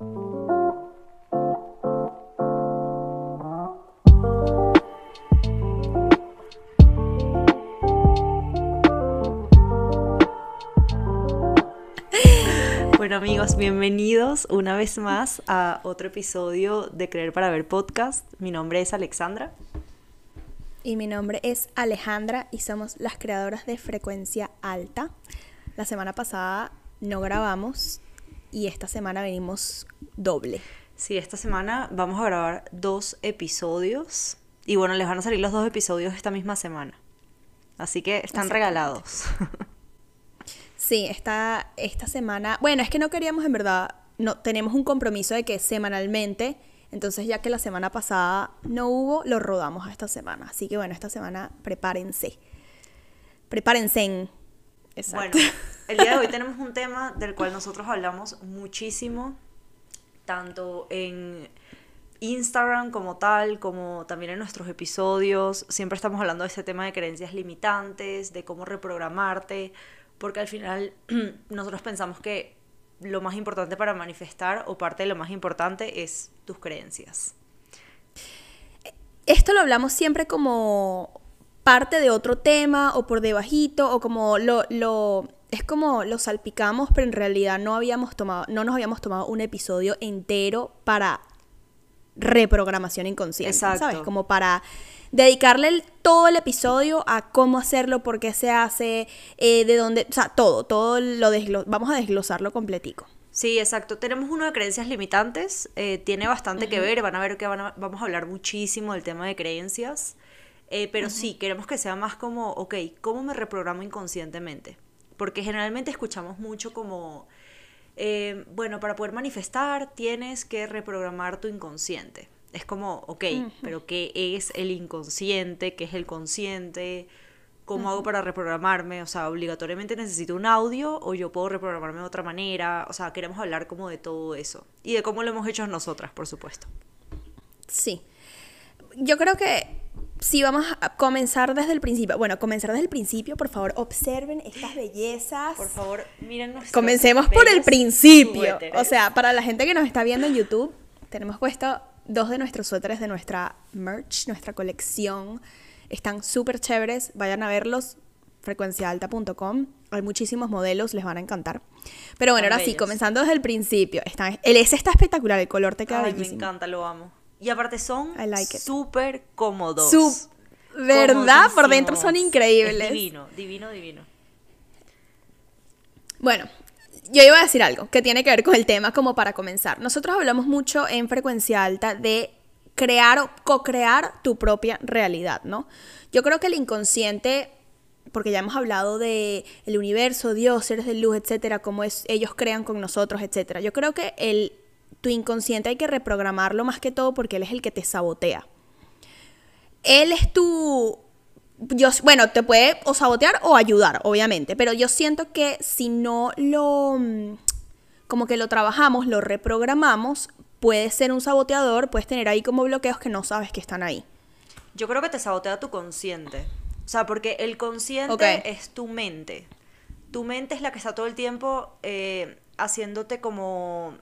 Bueno amigos, bienvenidos una vez más a otro episodio de Creer para Ver podcast. Mi nombre es Alexandra. Y mi nombre es Alejandra y somos las creadoras de Frecuencia Alta. La semana pasada no grabamos y esta semana venimos doble. Sí, esta semana vamos a grabar dos episodios y bueno, les van a salir los dos episodios esta misma semana. Así que están regalados. Sí, esta, esta semana, bueno, es que no queríamos en verdad, no, tenemos un compromiso de que semanalmente, entonces ya que la semana pasada no hubo, lo rodamos a esta semana. Así que bueno, esta semana prepárense. Prepárense. Exacto. Bueno, el día de hoy tenemos un tema del cual nosotros hablamos muchísimo, tanto en Instagram como tal, como también en nuestros episodios. Siempre estamos hablando de este tema de creencias limitantes, de cómo reprogramarte porque al final nosotros pensamos que lo más importante para manifestar o parte de lo más importante es tus creencias. Esto lo hablamos siempre como parte de otro tema o por debajito o como lo, lo es como lo salpicamos, pero en realidad no habíamos tomado no nos habíamos tomado un episodio entero para reprogramación inconsciente, Exacto. ¿sabes? Como para dedicarle todo el episodio a cómo hacerlo, por qué se hace, eh, de dónde, o sea, todo, todo lo vamos a desglosarlo completico. Sí, exacto. Tenemos uno de creencias limitantes, eh, tiene bastante que ver, van a ver que vamos a hablar muchísimo del tema de creencias, eh, pero sí, queremos que sea más como, ok, ¿cómo me reprogramo inconscientemente? Porque generalmente escuchamos mucho como, bueno, para poder manifestar tienes que reprogramar tu inconsciente. Es como, ok, pero ¿qué es el inconsciente? ¿Qué es el consciente? ¿Cómo hago para reprogramarme? O sea, obligatoriamente necesito un audio o yo puedo reprogramarme de otra manera. O sea, queremos hablar como de todo eso. Y de cómo lo hemos hecho nosotras, por supuesto. Sí. Yo creo que si vamos a comenzar desde el principio. Bueno, comenzar desde el principio, por favor, observen estas bellezas. Por favor, miren Comencemos por el principio. O sea, para la gente que nos está viendo en YouTube, tenemos puesto dos de nuestros suéteres de nuestra merch, nuestra colección. Están súper chéveres, vayan a verlos, frecuenciaalta.com. Hay muchísimos modelos, les van a encantar. Pero bueno, ahora sí, comenzando desde el principio. Está, el S está espectacular, el color te queda Ay, bellísimo. Me encanta, lo amo. Y aparte son súper cómodos. ¿Verdad? Por dentro son increíbles. divino, divino, divino. Bueno, yo iba a decir algo que tiene que ver con el tema como para comenzar. Nosotros hablamos mucho en frecuencia alta de crear o co-crear tu propia realidad, ¿no? Yo creo que el inconsciente, porque ya hemos hablado de el universo, Dios, seres de luz, etcétera, cómo es, ellos crean con nosotros, etcétera. Yo creo que el, tu inconsciente hay que reprogramarlo más que todo porque él es el que te sabotea. Él es tu yo, bueno, te puede o sabotear o ayudar, obviamente, pero yo siento que si no lo, mm, como que lo trabajamos, lo reprogramamos, puede ser un saboteador, puedes tener ahí como bloqueos que no sabes que están ahí. Yo creo que te sabotea tu consciente. O sea, porque el consciente es tu mente. Tu mente es la que está todo el tiempo eh, haciéndote como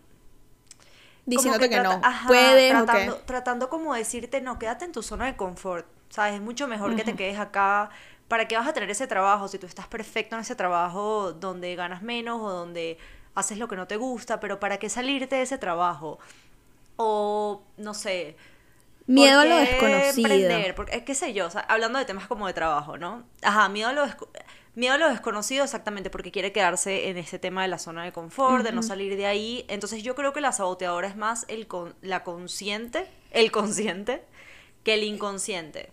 diciéndote que, no puedes tratando, tratando como decirte no quédate en tu zona de confort ¿sabes? Es mucho mejor que te quedes acá. ¿Para qué vas a tener ese trabajo si tú estás perfecto en ese trabajo donde ganas menos o donde haces lo que no te gusta? Pero ¿para qué salirte de ese trabajo? O, no sé... Miedo a lo desconocido. Emprender? Porque, qué sé yo, hablando de temas como de trabajo, ¿no? Ajá, miedo a lo, miedo a lo desconocido exactamente porque quiere quedarse en ese tema de la zona de confort, de no salir de ahí. Entonces yo creo que la saboteadora es más el con, la consciente, el consciente, que el inconsciente.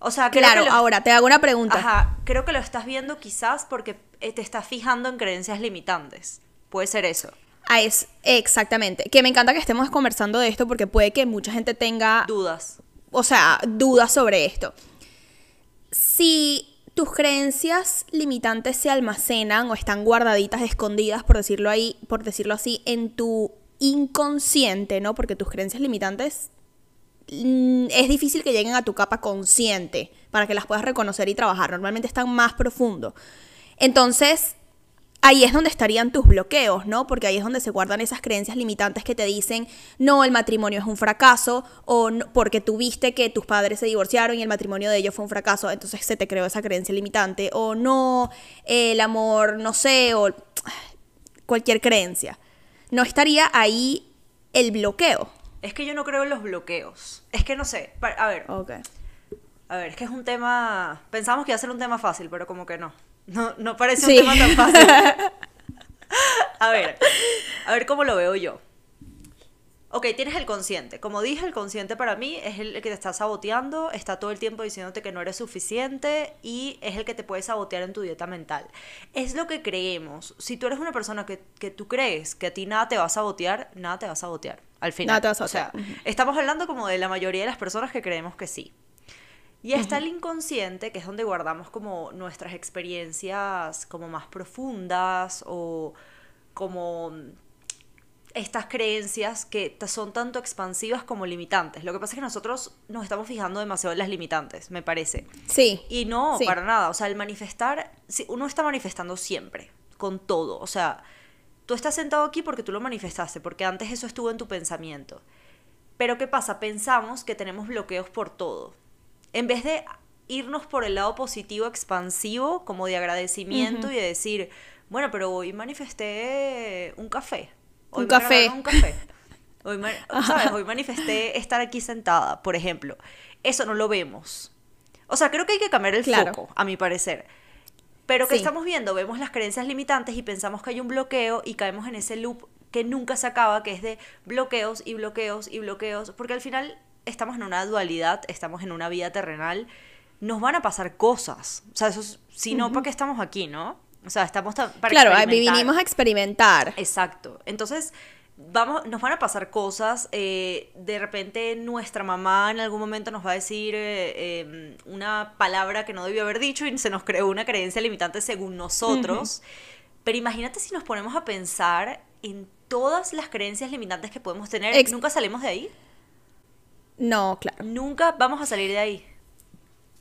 O sea, claro, ahora te hago una pregunta. Ajá, creo que lo estás viendo quizás porque eh, te estás fijando en creencias limitantes. Puede ser eso. Ah, es exactamente. Que me encanta que estemos conversando de esto porque puede que mucha gente tenga dudas. O sea, dudas sobre esto. Si tus creencias limitantes se almacenan o están guardaditas, escondidas, por decirlo ahí, por decirlo así, en tu inconsciente, ¿no? Porque tus creencias limitantes Mm, es difícil que lleguen a tu capa consciente para que las puedas reconocer y trabajar. Normalmente están más profundo. Entonces, ahí es donde estarían tus bloqueos, ¿no? Porque ahí es donde se guardan esas creencias limitantes que te dicen, no, el matrimonio es un fracaso, o porque tuviste que tus padres se divorciaron y el matrimonio de ellos fue un fracaso, entonces se te creó esa creencia limitante, o no, el amor, no sé, o cualquier creencia. No estaría ahí el bloqueo. Es que yo no creo en los bloqueos. Es que no sé. A ver. A ver, es que es un tema. Pensamos que iba a ser un tema fácil, pero como que no. No, no parece un tema tan fácil. a ver, a ver cómo lo veo yo. Ok, tienes el consciente. Como dije, el consciente para mí es el que te está saboteando, está todo el tiempo diciéndote que no eres suficiente y es el que te puede sabotear en tu dieta mental. Es lo que creemos. Si tú eres una persona que, que tú crees que a ti nada te va a sabotear, nada te va a sabotear. Al final. Nada te va a sabotear. O sea, estamos hablando como de la mayoría de las personas que creemos que sí. Y está el inconsciente, que es donde guardamos como nuestras experiencias como más profundas o como estas creencias que son tanto expansivas como limitantes. Lo que pasa es que nosotros nos estamos fijando demasiado en las limitantes, me parece. Sí. Y no, para nada. O sea, el manifestar, uno está manifestando siempre, con todo. O sea, tú estás sentado aquí porque tú lo manifestaste, porque antes eso estuvo en tu pensamiento. Pero ¿qué pasa? Pensamos que tenemos bloqueos por todo en vez de irnos por el lado positivo, expansivo, como de agradecimiento y de decir, bueno, pero hoy manifesté un café. un café. Un café. Hoy, ¿sabes? hoy manifesté estar aquí sentada, por ejemplo. Eso no lo vemos. O sea, creo que hay que cambiar el foco, a mi parecer. Pero ¿qué estamos viendo? Vemos las creencias limitantes y pensamos que hay un bloqueo y caemos en ese loop que nunca se acaba, que es de bloqueos y bloqueos y bloqueos, porque al final estamos en una dualidad, estamos en una vida terrenal, nos van a pasar cosas. O sea, eso si no, ¿para qué estamos aquí, no? O sea, estamos para Claro, vinimos a experimentar. Exacto. Entonces, vamos, nos van a pasar cosas. Eh, de repente, nuestra mamá en algún momento nos va a decir eh, em, una palabra que no debió haber dicho y se nos creó una creencia limitante según nosotros. Pero imagínate si nos ponemos a pensar en todas las creencias limitantes que podemos tener. ¿Nunca salimos de ahí? No, claro. Nunca vamos a salir de ahí.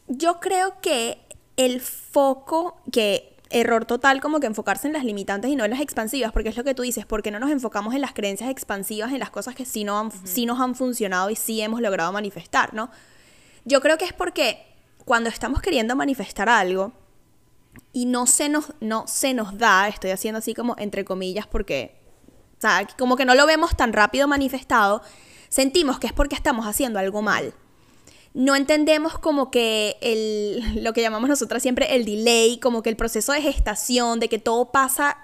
Yo creo que el foco, que error total como que enfocarse en las limitantes y no en las expansivas, porque es lo que tú dices, porque no nos enfocamos en las creencias expansivas, en las cosas que sí, no sí nos han funcionado y sí hemos logrado manifestar, ¿no? Yo creo que es porque cuando estamos queriendo manifestar algo y no se nos, no se nos da, estoy haciendo así como entre comillas porque, o sea, como que no lo vemos tan rápido manifestado, sentimos que es porque estamos haciendo algo mal. No entendemos como que el, lo que llamamos nosotras siempre el delay, como que el proceso de gestación, de que todo pasa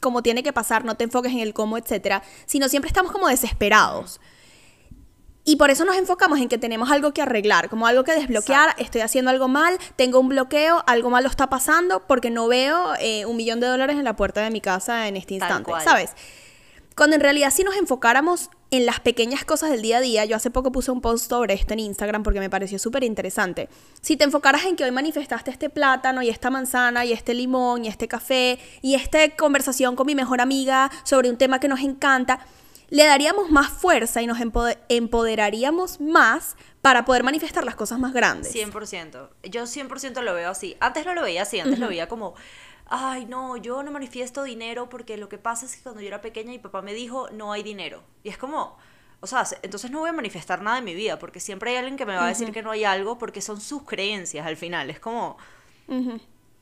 como tiene que pasar, no te enfoques en el cómo, etcétera, sino siempre estamos como desesperados. Y por eso nos enfocamos en que tenemos algo que arreglar, como algo que desbloquear, estoy haciendo algo mal, tengo un bloqueo, algo malo está pasando porque no veo eh, un millón de dólares en la puerta de mi casa en este instante, ¿sabes? Cuando en realidad si nos enfocáramos en las pequeñas cosas del día a día, yo hace poco puse un post sobre esto en Instagram porque me pareció súper interesante. Si te enfocaras en que hoy manifestaste este plátano y esta manzana y este limón y este café y esta conversación con mi mejor amiga sobre un tema que nos encanta, le daríamos más fuerza y nos empoderaríamos más para poder manifestar las cosas más grandes. 100%. Yo 100% lo veo así. Antes no lo veía así, antes lo veía como ay, no, yo no manifiesto dinero porque lo que pasa es que cuando yo era pequeña mi papá me dijo, no hay dinero. Y es como, o sea, entonces no voy a manifestar nada en mi vida porque siempre hay alguien que me va a decir que no hay algo porque son sus creencias al final. Es como,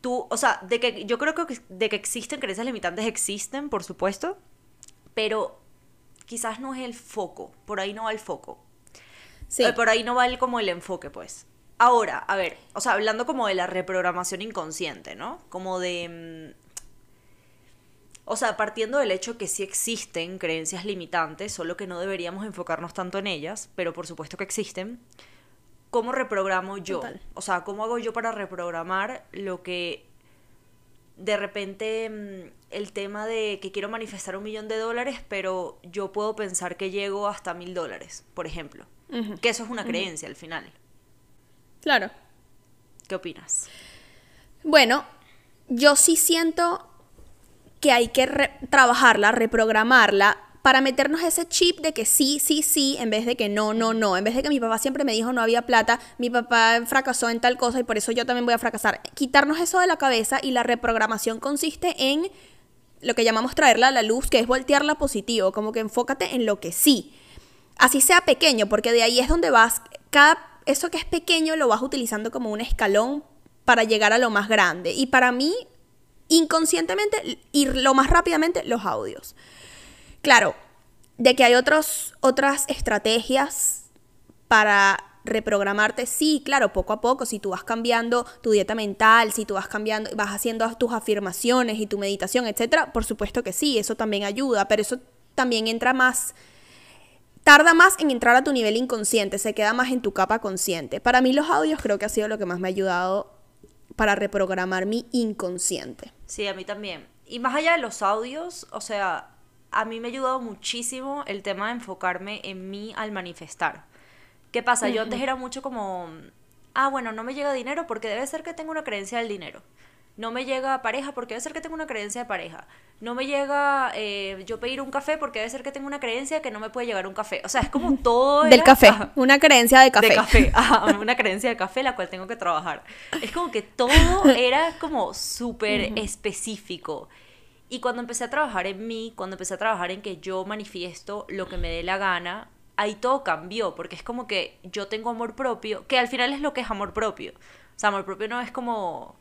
tú, o sea, de que yo creo que de que existen creencias limitantes, existen, por supuesto, pero quizás no es el foco, por ahí no va el foco. Sí. Eh, por ahí no va el, como el enfoque, pues. Ahora, a ver, o sea, hablando como de la reprogramación inconsciente, ¿no? Como de... Mm, o sea, partiendo del hecho que sí existen creencias limitantes, solo que no deberíamos enfocarnos tanto en ellas, pero por supuesto que existen. ¿Cómo reprogramo yo? O sea, ¿cómo hago yo para reprogramar lo que de repente mm, el tema de que quiero manifestar un millón de dólares, pero yo puedo pensar que llego hasta mil dólares, por ejemplo? Que eso es una creencia al final. Claro. ¿Qué opinas? Bueno, yo sí siento que hay que trabajarla, reprogramarla para meternos ese chip de que sí, sí, sí, en vez de que no, no, no. En vez de que mi papá siempre me dijo no había plata, mi papá fracasó en tal cosa y por eso yo también voy a fracasar. Quitarnos eso de la cabeza y la reprogramación consiste en lo que llamamos traerla a la luz, que es voltearla positivo, como que enfócate en lo que sí. Así sea pequeño, porque de ahí es donde vas, cada, eso que es pequeño lo vas utilizando como un escalón para llegar a lo más grande. Y para mí, inconscientemente, ir lo más rápidamente, los audios. Claro, de que hay otros, otras estrategias para reprogramarte, sí, claro, poco a poco, si tú vas cambiando tu dieta mental, si tú vas cambiando, vas haciendo tus afirmaciones y tu meditación, etcétera, por supuesto que sí, eso también ayuda, pero eso también entra más tarda más en entrar a tu nivel inconsciente, se queda más en tu capa consciente. Para mí los audios creo que ha sido lo que más me ha ayudado para reprogramar mi inconsciente. Sí, a mí también. Y más allá de los audios, o sea, a mí me ha ayudado muchísimo el tema de enfocarme en mí al manifestar. ¿Qué pasa? Yo antes era mucho como, ah, bueno, no me llega dinero porque debe ser que tengo una creencia del dinero. No me llega pareja porque debe ser que tengo una creencia de pareja. No me llega eh, yo pedir un café porque debe ser que tengo una creencia que no me puede llegar un café. O sea, es como todo... Del café, una creencia de café. De café, una creencia de café la cual tengo que trabajar. Es como que todo era como súper específico. Y cuando empecé a trabajar en mí, cuando empecé a trabajar en que yo manifiesto lo que me dé la gana, ahí todo cambió, porque es como que yo tengo amor propio, que al final es lo que es amor propio. O sea, amor propio no es como...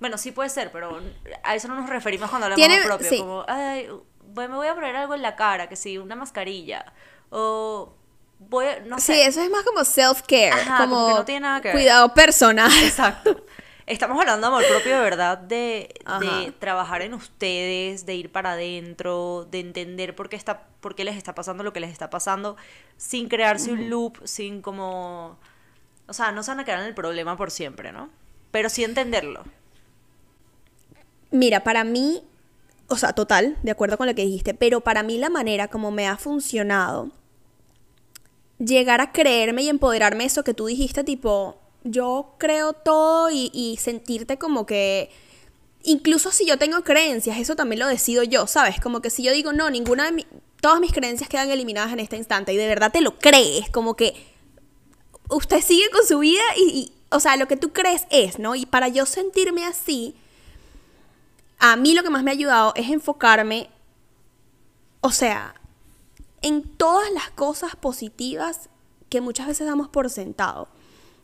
Bueno, sí puede ser, pero a eso no nos referimos cuando hablamos de propio. Como, ay, me voy a poner algo en la cara, que sí, una mascarilla. O voy a, no sé. Sí, eso es más como self-care. Como, no tiene nada que ver. cuidado personal. Exacto. Estamos hablando de amor propio de verdad, de, trabajar en ustedes, de ir para adentro, de entender por qué, está, por qué les está pasando lo que les está pasando, sin crearse un loop, sin como... O sea, no se van a quedar en el problema por siempre, ¿no? Pero sí entenderlo. Mira, para mí, o sea, total, de acuerdo con lo que dijiste, pero para mí la manera como me ha funcionado llegar a creerme y empoderarme eso que tú dijiste, tipo, yo creo todo y, sentirte como que incluso si yo tengo creencias, eso también lo decido yo, ¿sabes? Como que si yo digo, no, ninguna de mis, todas mis creencias quedan eliminadas en este instante y de verdad te lo crees, como que usted sigue con su vida y, o sea, lo que tú crees es, ¿no? Y para yo sentirme así, a mí lo que más me ha ayudado es enfocarme, o sea, en todas las cosas positivas que muchas veces damos por sentado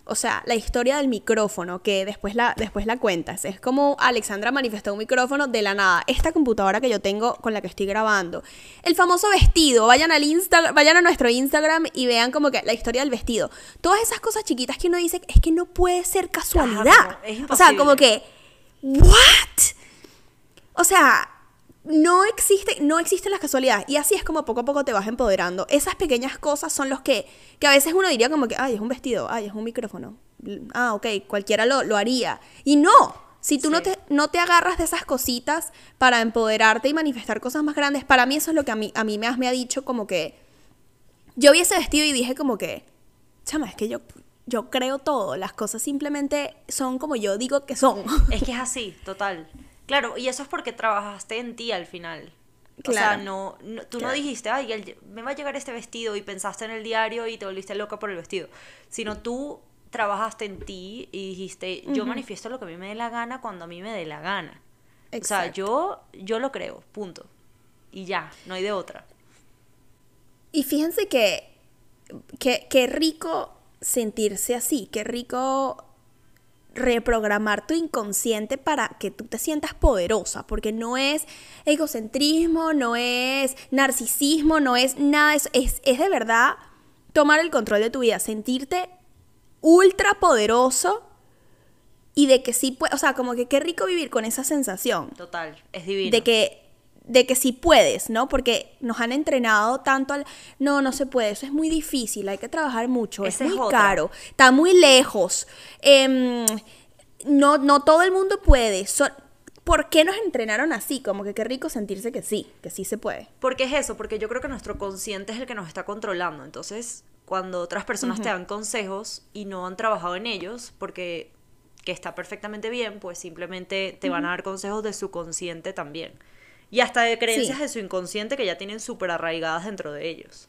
o sea, la historia del micrófono, que después la, después la cuentas. Es como Alexandra manifestó un micrófono de la nada. Esta computadora que yo tengo con la que estoy grabando. El famoso vestido. Vayan al Instagram, vayan a nuestro Instagram y vean como que la historia del vestido. Todas esas cosas chiquitas que uno dice, es que no puede ser casualidad. o sea, como que, ¿what? O sea, no existe, no existen las casualidades. Y así es como poco a poco te vas empoderando. Esas pequeñas cosas son los que, que a veces uno diría como que, ay, es un vestido, ay, es un micrófono. Ah, ok, cualquiera lo, lo haría. Y no, si tú no, te, no te agarras de esas cositas para empoderarte y manifestar cosas más grandes, para mí eso es lo que a mí, a mí me, me ha dicho como que, yo vi ese vestido y dije como que, chama, es que yo, yo creo todo, las cosas simplemente son como yo digo que son. Es que es así, total. Claro, y eso es porque trabajaste en ti al final. O sea, no, tú no dijiste, ay, me va a llegar este vestido y pensaste en el diario y te volviste loca por el vestido. Sino tú trabajaste en ti y dijiste, yo manifiesto lo que a mí me dé la gana cuando a mí me dé la gana. O sea, yo, yo lo creo, punto. Y ya, no hay de otra. Y fíjense que, que, qué rico sentirse así, qué rico reprogramar tu inconsciente para que tú te sientas poderosa, porque no es egocentrismo, no es narcisismo, no es nada eso, es, es de verdad tomar el control de tu vida, sentirte ultra poderoso y de que sí puedes, o sea, como que qué rico vivir con esa sensación. Total, es divino. De que de que sí puedes, ¿no? Porque nos han entrenado tanto al, no, no se puede, eso es muy difícil, hay que trabajar mucho, es muy caro, está muy lejos, em, no, no todo el mundo puede. ¿Por qué nos entrenaron así? Como que qué rico sentirse que sí, que sí se puede. Porque es eso, porque yo creo que nuestro consciente es el que nos está controlando, entonces cuando otras personas te dan consejos y no han trabajado en ellos, porque que está perfectamente bien, pues simplemente te van a dar consejos de su consciente también. Y hasta de creencias de su inconsciente que ya tienen súper arraigadas dentro de ellos.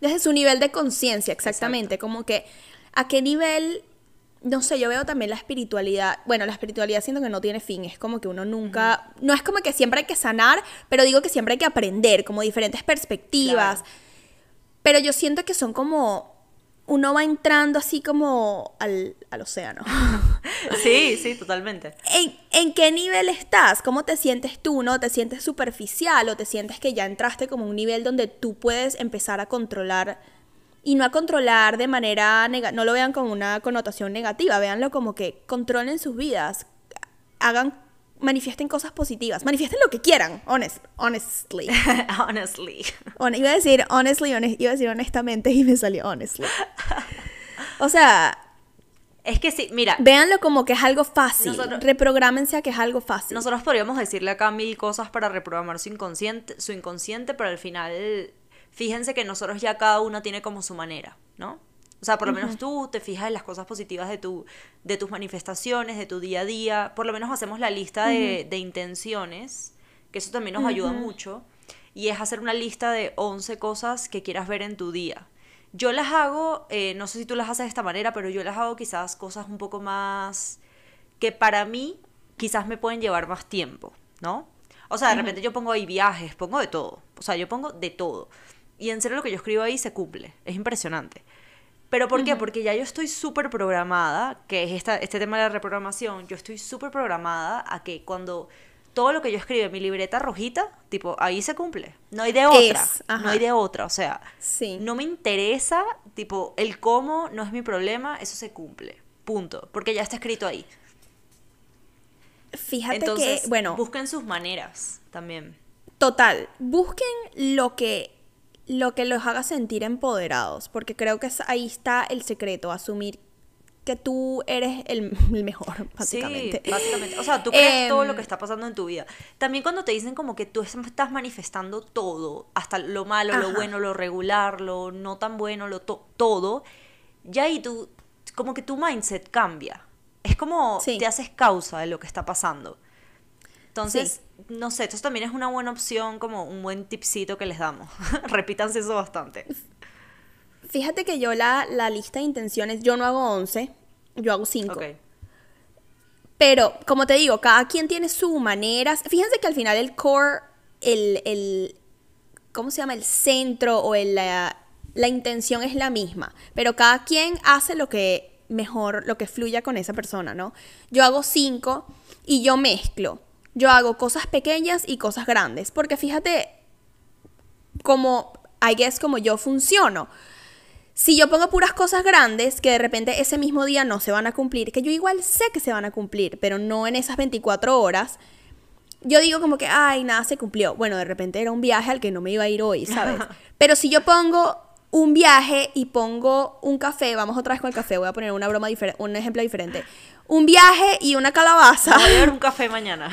Desde su nivel de conciencia, exactamente. Como que a qué nivel no sé, yo veo también la espiritualidad, bueno, la espiritualidad siento que no tiene fin, es como que uno nunca, no es como que siempre hay que sanar, pero digo que siempre hay que aprender, como diferentes perspectivas, pero yo siento que son como, uno va entrando así como al, océano. sí, sí, totalmente. ¿En, ¿En, qué nivel estás? ¿Cómo te sientes tú? ¿No? ¿Te sientes superficial o te sientes que ya entraste como un nivel donde tú puedes empezar a controlar y no a controlar de manera negativa, no lo vean como una connotación negativa, véanlo como que controlen sus vidas, hagan, manifiesten cosas positivas, manifiesten lo que quieran, honest, honestly. honestly. iba a decir honestly, iba a decir honestamente y me salió honestly. O sea, es que sí, mira. Véanlo como que es algo fácil. Reprográmense a que es algo fácil. Nosotros podríamos decirle acá mil cosas para reprogramar su inconsciente, su inconsciente, pero al final fíjense que nosotros ya cada uno tiene como su manera, ¿no? O sea, por lo menos tú te fijas en las cosas positivas de, tu, de tus manifestaciones, de tu día a día. Por lo menos hacemos la lista de, intenciones, que eso también nos ayuda mucho. Y es hacer una lista de 11 cosas que quieras ver en tu día. Yo las hago, eh, no sé si tú las haces de esta manera, pero yo las hago quizás cosas un poco más que para mí quizás me pueden llevar más tiempo, ¿no? O sea, de repente yo pongo ahí viajes, pongo de todo. O sea, yo pongo de todo. Y en serio lo que yo escribo ahí se cumple. Es impresionante. ¿Pero por qué? Porque ya yo estoy súper programada, que es esta, este tema de la reprogramación, yo estoy súper programada a que cuando todo lo que yo escribo en mi libreta rojita, tipo, ahí se cumple. No hay de otra. no hay de otra. O sea, sí. no me interesa, tipo, el cómo no es mi problema, eso se cumple. Punto. Porque ya está escrito ahí. Fíjate que, bueno. Busquen sus maneras también. Total. Busquen lo que lo que los haga sentir empoderados, porque creo que ahí está el secreto, asumir que tú eres el, mejor, básicamente. Sí, básicamente. O sea, tú crees todo lo que em, está pasando en tu vida. También cuando te dicen como que tú estás manifestando todo, hasta lo malo, lo bueno, lo regular, lo no tan bueno, lo todo, ya ahí tú, como que tu mindset cambia. Es como te haces causa de lo que está pasando. Entonces, no sé, esto también es una buena opción, como un buen tipcito que les damos. Repítanse eso bastante. Fíjate que yo la, lista de intenciones, yo no hago 11, yo hago 5. Pero, como te digo, cada quien tiene su manera. Fíjense que al final el core, el, el ¿cómo se llama? El centro o el, la, la intención es la misma. Pero cada quien hace lo que mejor, lo que fluya con esa persona, ¿no? Yo hago 5 y yo mezclo yo hago cosas pequeñas y cosas grandes. Porque fíjate como, I guess, como yo funciono. Si yo pongo puras cosas grandes que de repente ese mismo día no se van a cumplir, que yo igual sé que se van a cumplir, pero no en esas 24 horas, yo digo como que, ay, nada se cumplió. Bueno, de repente era un viaje al que no me iba a ir hoy, ¿sabes? Pero si yo pongo un viaje y pongo un café, vamos otra vez con el café, voy a poner una broma diferente, un ejemplo diferente. Un viaje y una calabaza. Voy a ver un café mañana.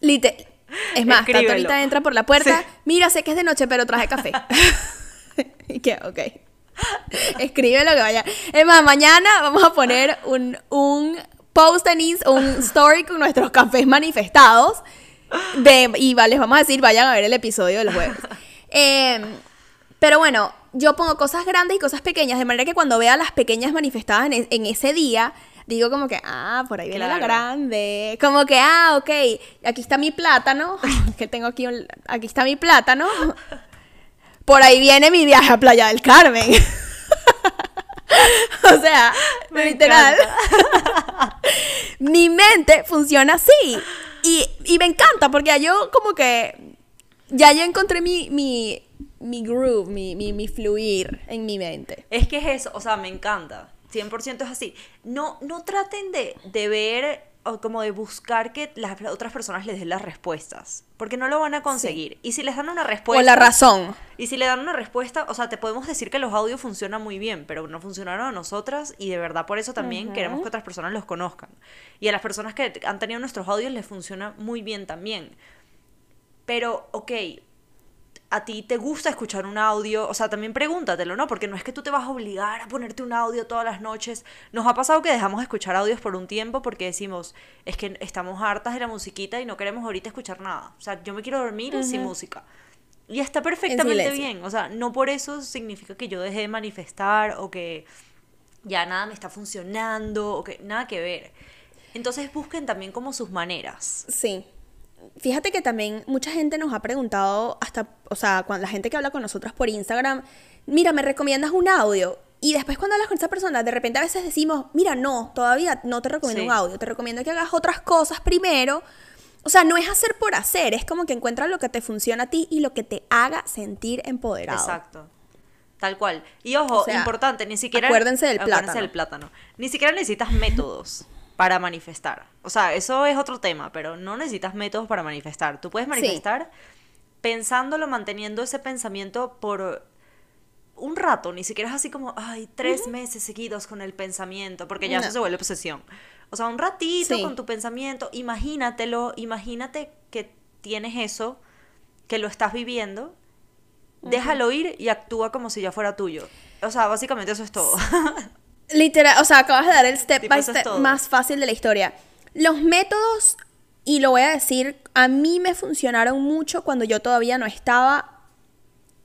Lite es más, Tato ahorita entra por la puerta. Mira, sé que es de noche, pero traje café. y que, ok. Escribe lo que vaya. Es más, mañana vamos a poner un, un post en un story con nuestros cafés manifestados. De, y les vamos a decir, vayan a ver el episodio del jueves. Eh, pero bueno, yo pongo cosas grandes y cosas pequeñas, de manera que cuando vea las pequeñas manifestadas en, ese día, digo como que, ah, por ahí viene la grande. Como que, ah, ok, aquí está mi plátano, que tengo aquí, aquí está mi plátano. Por ahí viene mi viaje a Playa del Carmen. o sea, literal. mi mente funciona así. Y, y me encanta porque yo como que ya yo encontré mi, mi mi groove, mi, mi, mi, fluir en mi mente. Es que es eso, o sea, me encanta. 100% es así. No, no traten de, de ver o como de buscar que las otras personas les den las respuestas, porque no lo van a conseguir. Y si les dan una respuesta... O la razón. Y si le dan una respuesta, o sea, te podemos decir que los audios funcionan muy bien, pero no funcionaron a nosotras y de verdad por eso también queremos que otras personas los conozcan. Y a las personas que han tenido nuestros audios les funciona muy bien también. Pero, ok, a ti te gusta escuchar un audio, o sea, también pregúntatelo, ¿no? Porque no es que tú te vas a obligar a ponerte un audio todas las noches. Nos ha pasado que dejamos de escuchar audios por un tiempo porque decimos, es que estamos hartas de la musiquita y no queremos ahorita escuchar nada. O sea, yo me quiero dormir sin música. Y está perfectamente bien, o sea, no por eso significa que yo deje de manifestar o que ya nada me está funcionando, o que nada que ver. Entonces busquen también como sus maneras. Sí. Fíjate que también mucha gente nos ha preguntado, hasta, o sea, cuando la gente que habla con nosotras por Instagram, mira, ¿me recomiendas un audio? Y después cuando hablas con esa persona, de repente a veces decimos, mira, no, todavía no te recomiendo Sí. un audio, te recomiendo que hagas otras cosas primero. O sea, no es hacer por hacer, es como que encuentras lo que te funciona a ti y lo que te haga sentir empoderado. Exacto. Tal cual. Y ojo, O sea, importante, ni siquiera. acuérdense del acuérdense plátano. del plátano. Ni siquiera necesitas métodos para manifestar. O sea, eso es otro tema, pero no necesitas métodos para manifestar. Tú puedes Sí. manifestar pensándolo, manteniendo ese pensamiento por un rato, ni siquiera es así como, ay, tres meses seguidos con el pensamiento, porque ya No. eso se vuelve obsesión. O sea, un ratito Sí. con tu pensamiento, imagínatelo, imagínate que tienes eso, que lo estás viviendo, déjalo ir y actúa como si ya fuera tuyo. O sea, básicamente eso es todo. Literal, o sea, acabas de dar el step Tipo, by es step más fácil de la historia. Los métodos, y lo voy a decir, a mí me funcionaron mucho cuando yo todavía no estaba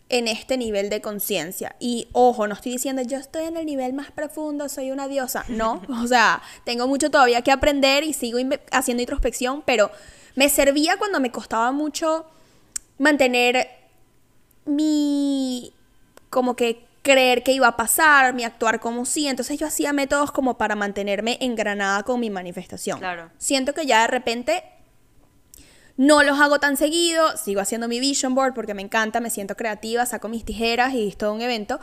en este nivel de conciencia. Y ojo, no estoy diciendo yo estoy en el nivel más profundo, soy una diosa. No, o sea, tengo mucho todavía que aprender y sigo haciendo introspección, pero me servía cuando me costaba mucho mantener mi como que creer que iba a pasar, mi actuar como sí. Entonces yo hacía métodos como para mantenerme engranada con mi manifestación. Claro. Siento que ya de repente no los hago tan seguido, sigo haciendo mi vision board porque me encanta, me siento creativa, saco mis tijeras y es todo un evento.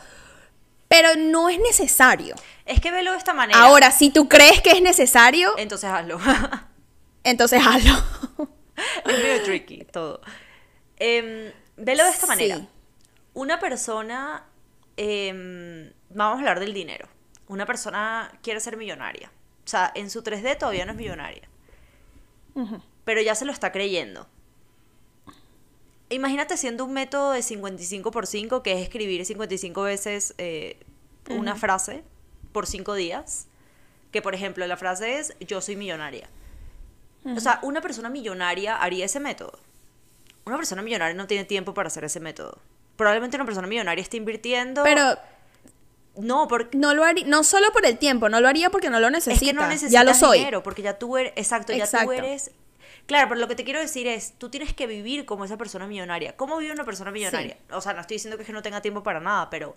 Pero no es necesario. es que velo de esta manera. Ahora, si tú crees que es necesario, Entonces hazlo. entonces hazlo. es medio tricky todo. Em, velo de esta manera. Sí. Una persona, em, vamos a hablar del dinero. Una persona quiere ser millonaria. O sea, en su 3D todavía no es millonaria. Pero ya se lo está creyendo. Imagínate haciendo un método de 55 por 5, que es escribir 55 veces eh, una frase por 5 días. Que por ejemplo la frase es yo soy millonaria. O sea, una persona millonaria haría ese método. Una persona millonaria no tiene tiempo para hacer ese método. Probablemente una persona millonaria esté invirtiendo. Pero no, porque no lo haría, no solo por el tiempo, no lo haría porque no lo necesita. es que no necesitas ya lo soy. dinero, porque ya tú eres, exacto, ya Exacto. tú eres. Claro, pero lo que te quiero decir es, tú tienes que vivir como esa persona millonaria. ¿Cómo vive una persona millonaria? O sea, no estoy diciendo que, es que no tenga tiempo para nada, pero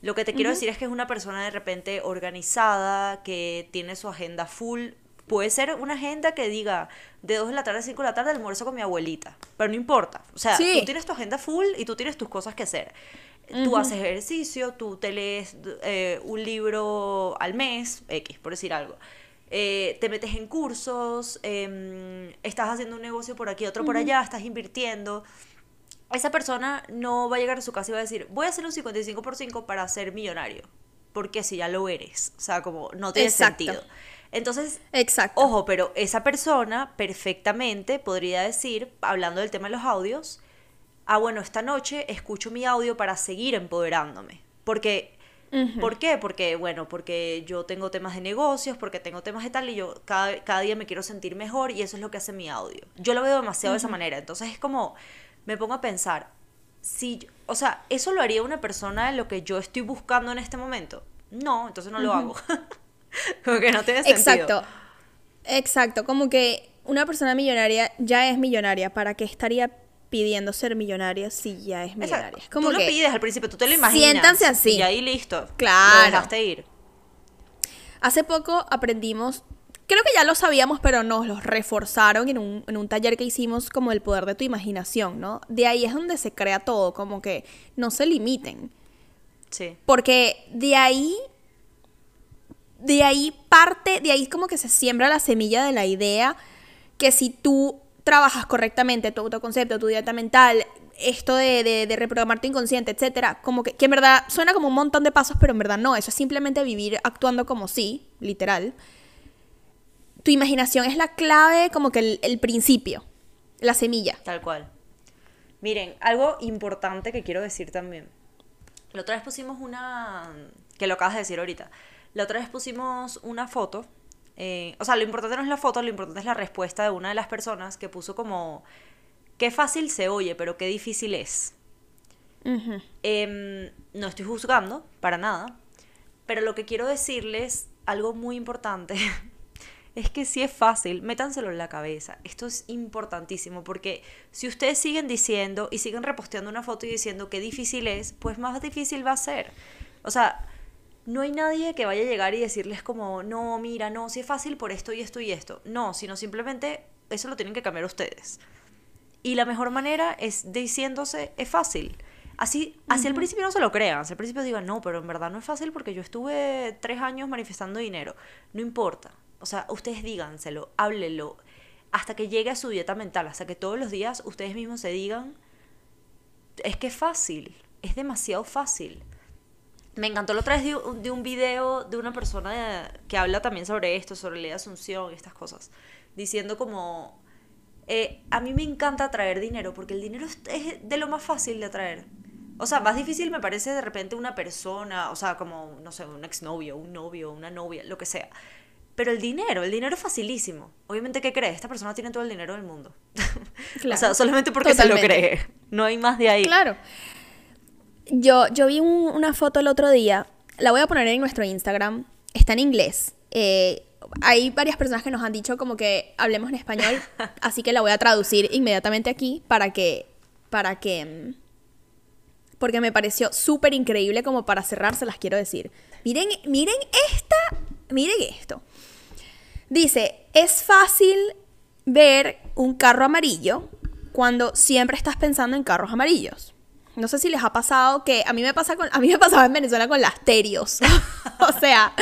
lo que te quiero decir es que es una persona de repente organizada, que tiene su agenda full. Puede ser una agenda que diga de 2 de la tarde a 5 de la tarde almuerzo con mi abuelita, pero no importa. O sea, Sí. tú tienes tu agenda full y tú tienes tus cosas que hacer. Tú haces ejercicio, tú te lees eh, un libro al mes, X, por decir algo. Eh, te metes en cursos, em, estás haciendo un negocio por aquí, otro por allá, estás invirtiendo. Esa persona no va a llegar a su casa y va a decir, voy a hacer un 55 por 5 para ser millonario. Porque si ya lo eres. O sea, como no tiene Exacto. sentido. Entonces, Exacto. Ojo, pero esa persona perfectamente podría decir, hablando del tema de los audios, ah, bueno, esta noche escucho mi audio para seguir empoderándome. Porque, ¿Por qué? Porque, bueno, porque yo tengo temas de negocios, porque tengo temas de tal, y yo cada, cada día me quiero sentir mejor, y eso es lo que hace mi audio. Yo lo veo demasiado de esa manera. Entonces es como, me pongo a pensar, si, o sea, ¿eso lo haría una persona de lo que yo estoy buscando en este momento? No, entonces no lo hago. como que no tiene sentido. Exacto. Exacto. Como que una persona millonaria ya es millonaria. ¿Para qué estaría pidiendo ser millonaria si ya es millonaria? Exacto. Como tú que lo pides al principio, tú te lo imaginas. siéntanse así. Y ahí listo. Claro. Lo dejaste ir. hace poco aprendimos, creo que ya lo sabíamos, pero nos los reforzaron en un, en un taller que hicimos como el poder de tu imaginación, ¿no? De ahí es donde se crea todo, como que no se limiten. Sí. Porque de ahí, de ahí parte, de ahí como que se siembra la semilla de la idea que si tú trabajas correctamente tu autoconcepto, tu dieta mental, esto de, de, de reprogramar tu inconsciente, etcétera, como que, que en verdad suena como un montón de pasos, pero en verdad no, eso es simplemente vivir actuando como sí, literal. Tu imaginación es la clave, como que el, el principio, la semilla. Tal cual. Miren, algo importante que quiero decir también. La otra vez pusimos una. que lo acabas de decir ahorita. La otra vez pusimos una foto. eh, o sea, lo importante no es la foto, lo importante es la respuesta de una de las personas que puso como. Qué fácil se oye, pero qué difícil es. Ujú. Em, no estoy juzgando, para nada. Pero lo que quiero decirles, algo muy importante, es que si es fácil, métanselo en la cabeza. Esto es importantísimo porque si ustedes siguen diciendo y siguen reposteando una foto y diciendo que difícil es, pues más difícil va a ser. O sea, no hay nadie que vaya a llegar y decirles como, no, mira, no, si es fácil por esto y esto y esto. No, sino simplemente eso lo tienen que cambiar ustedes. Y la mejor manera es diciéndose, es fácil. Así, así al principio no se lo crean, al principio digan, no, pero en verdad no es fácil porque yo estuve tres años manifestando dinero. No importa. O sea, ustedes díganselo, háblenlo, hasta que llegue a su dieta mental, hasta que todos los días ustedes mismos se digan, es que es fácil, es demasiado fácil. Me encantó la otra vez de un, de un video de una persona que habla también sobre esto, sobre la asunción y estas cosas, diciendo como, eh, a mí me encanta traer dinero porque el dinero es de lo más fácil de atraer. O sea, más difícil me parece de repente una persona, o sea, como, no sé, un exnovio, un novio, una novia, lo que sea. Pero el dinero, el dinero es facilísimo. Obviamente, ¿qué crees? Esta persona tiene todo el dinero del mundo. o sea, solamente porque se lo cree. No hay más de ahí. Claro. Yo, yo vi una foto el otro día, la voy a poner en nuestro Instagram, está en inglés. Eh, hay varias personas que nos han dicho como que hablemos en español, así que la voy a traducir inmediatamente aquí para que, para que, porque me pareció súper increíble como para cerrar, se las quiero decir. Miren, miren esta, miren esto. Dice, es fácil ver un carro amarillo cuando siempre estás pensando en carros amarillos. No sé si les ha pasado que a mí me pasa con a mí me pasaba en Venezuela con las terios. o sea,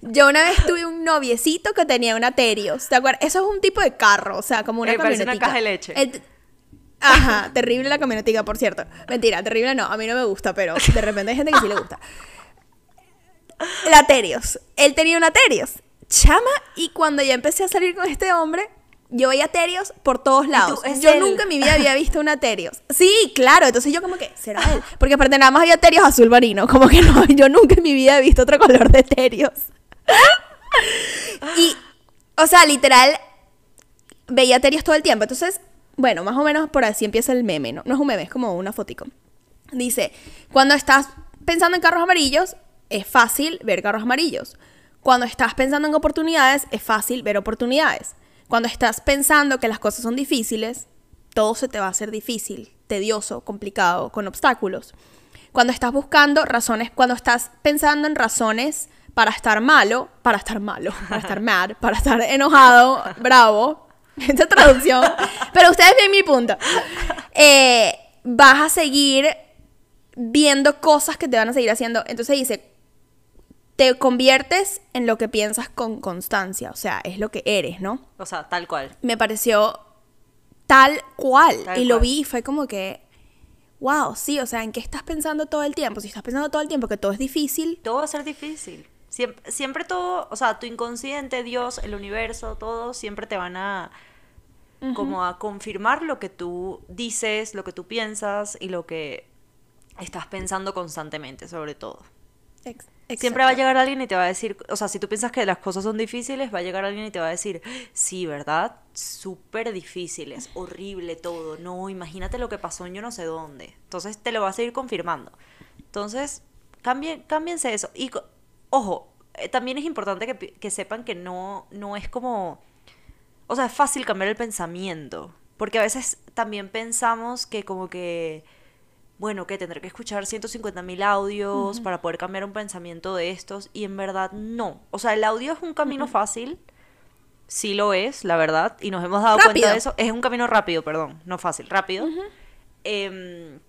yo una vez tuve un noviecito que tenía una terios, ¿te acuerdas? Eso es un tipo de carro, o sea, como una eh, una caja de leche. Ajá, terrible la camionetica, por cierto. Mentira, terrible no, a mí no me gusta, pero de repente hay gente que sí le gusta. La Terios. Él tenía una Terios. Chama, y cuando ya empecé a salir con este hombre, yo veía terios por todos lados. yo nunca en mi vida había visto una terios. Sí, claro. Entonces yo como que, ¿será él? Porque aparte nada más había terios azul marino. Como que no, yo nunca en mi vida he visto otro color de terios. y, o sea, literal, veía terios todo el tiempo. Entonces, bueno, más o menos por así empieza el meme, ¿no? No es un meme, es como una fotico. Dice, cuando estás pensando en carros amarillos, es fácil ver carros amarillos. Cuando estás pensando en oportunidades, es fácil ver oportunidades. Cuando estás pensando que las cosas son difíciles, todo se te va a hacer difícil, tedioso, complicado, con obstáculos. Cuando estás buscando razones, cuando estás pensando en razones para estar malo, para estar malo, para estar mad, para estar enojado, bravo, esta traducción, pero ustedes ven mi punto. Eh, vas a seguir viendo cosas que te van a seguir haciendo. Entonces dice, te conviertes en lo que piensas con constancia, o sea, es lo que eres, ¿no? O sea, tal cual. Me pareció tal cual y lo vi y fue como que, wow, sí, o sea, ¿en qué estás pensando todo el tiempo? Si estás pensando todo el tiempo que todo es difícil. Todo va a ser difícil. Siempre, siempre todo, o sea, tu inconsciente, Dios, el universo, todo, siempre te van a como a confirmar lo que tú dices, lo que tú piensas y lo que estás pensando constantemente, sobre todo. Siempre va a llegar alguien y te va a decir, o sea, si tú piensas que las cosas son difíciles, va a llegar alguien y te va a decir, sí, ¿verdad? Súper difíciles, horrible todo, no, imagínate lo que pasó en yo no sé dónde. Entonces te lo va a seguir confirmando. Entonces, cambien, cámbiense eso. Y, ojo, eh, también es importante que, que sepan que no, no es como, o sea, es fácil cambiar el pensamiento, porque a veces también pensamos que como que bueno, que tendré que escuchar 150 mil audios para poder cambiar un pensamiento de estos. Y en verdad no. O sea, el audio es un camino fácil. Sí lo es, la verdad. Y nos hemos dado cuenta de eso. Es un camino rápido, perdón. No fácil, rápido. Em,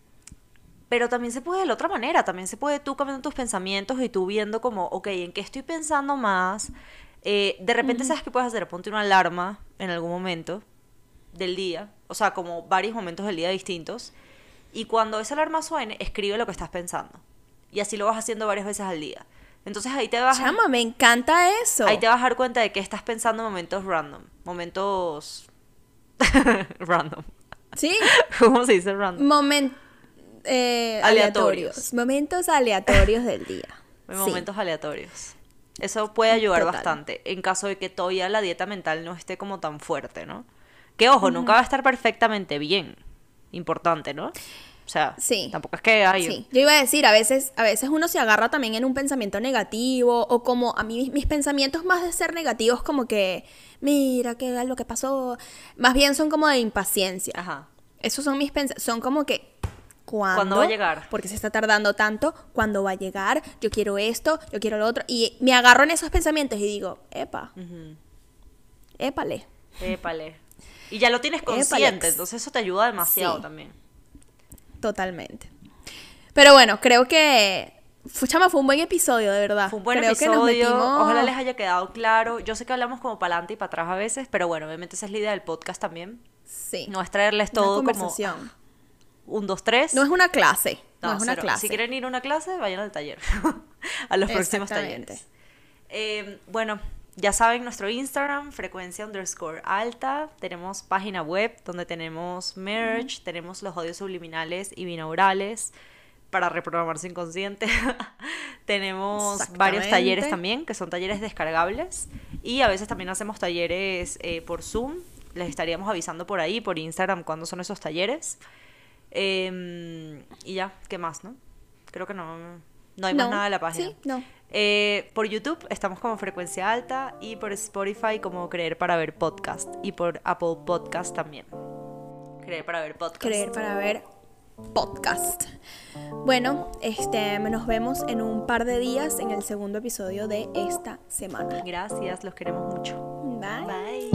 pero también se puede de la otra manera. También se puede tú cambiando tus pensamientos y tú viendo como, ok, ¿en qué estoy pensando más? Eh, de repente, ¿sabes qué puedes hacer? Ponte una alarma en algún momento del día. O sea, como varios momentos del día distintos y cuando esa alarma suene, escribe lo que estás pensando. Y así lo vas haciendo varias veces al día. Entonces ahí te vas... Chama, me encanta eso. Ahí te vas a dar cuenta de que estás pensando en momentos random. Momentos... random. ¿Sí? ¿Cómo se dice random? Momentos... Eh, aleatorios. Momentos aleatorios del día. Momentos aleatorios. Eso puede ayudar bastante en caso de que todavía la dieta mental no esté como tan fuerte, ¿no? Que ojo, nunca va a estar perfectamente bien importante, ¿no? O sea, Sí. tampoco es que hay... Sí, yo iba a decir, a veces, a veces uno se agarra también en un pensamiento negativo o como a mí mis- pensamientos más de ser negativos como que, mira, qué es lo que pasó, más bien son como de impaciencia. Ajá. Esos son mis pensamientos, son como que, ¿cuándo? ¿Cuándo va a llegar? ¿Por qué se está tardando tanto? ¿Cuándo va a llegar? Yo quiero esto, yo quiero lo otro. Y me agarro en esos pensamientos y digo, epa, épale. Épale. Y ya lo tienes consciente, entonces eso te ayuda demasiado Sí. también. Totalmente. Pero bueno, creo que fue, chama, fue un buen episodio, de verdad. Fue un buen creo episodio, que nos metimos... ojalá les haya quedado claro. Yo sé que hablamos como para adelante y para atrás a veces, pero bueno, obviamente esa es la idea del podcast también. Sí. No es traerles una todo como un, dos, tres. No es una clase. No, No, es una cero. clase. Si quieren ir a una clase, vayan al taller. a los próximos talleres. Eh, bueno, ya saben nuestro Instagram, frecuencia underscore alta. Tenemos página web donde tenemos merch, tenemos los audios subliminales y binaurales para reprogramar su inconsciente. tenemos varios talleres también, que son talleres descargables. Y a veces también hacemos talleres eh, por Zoom. Les estaríamos avisando por ahí, por Instagram, cuándo son esos talleres. Em, y ya, ¿qué más, no? Creo que no, no hay más nada de la página. sí, no. Eh, por YouTube estamos como Frecuencia Alta y por Spotify como Creer para Ver Podcast y por Apple Podcast también. Creer para Ver Podcast. Creer para ver podcast. Bueno, este, nos vemos en un par de días en el segundo episodio de esta semana. Gracias, los queremos mucho. Bye. Bye.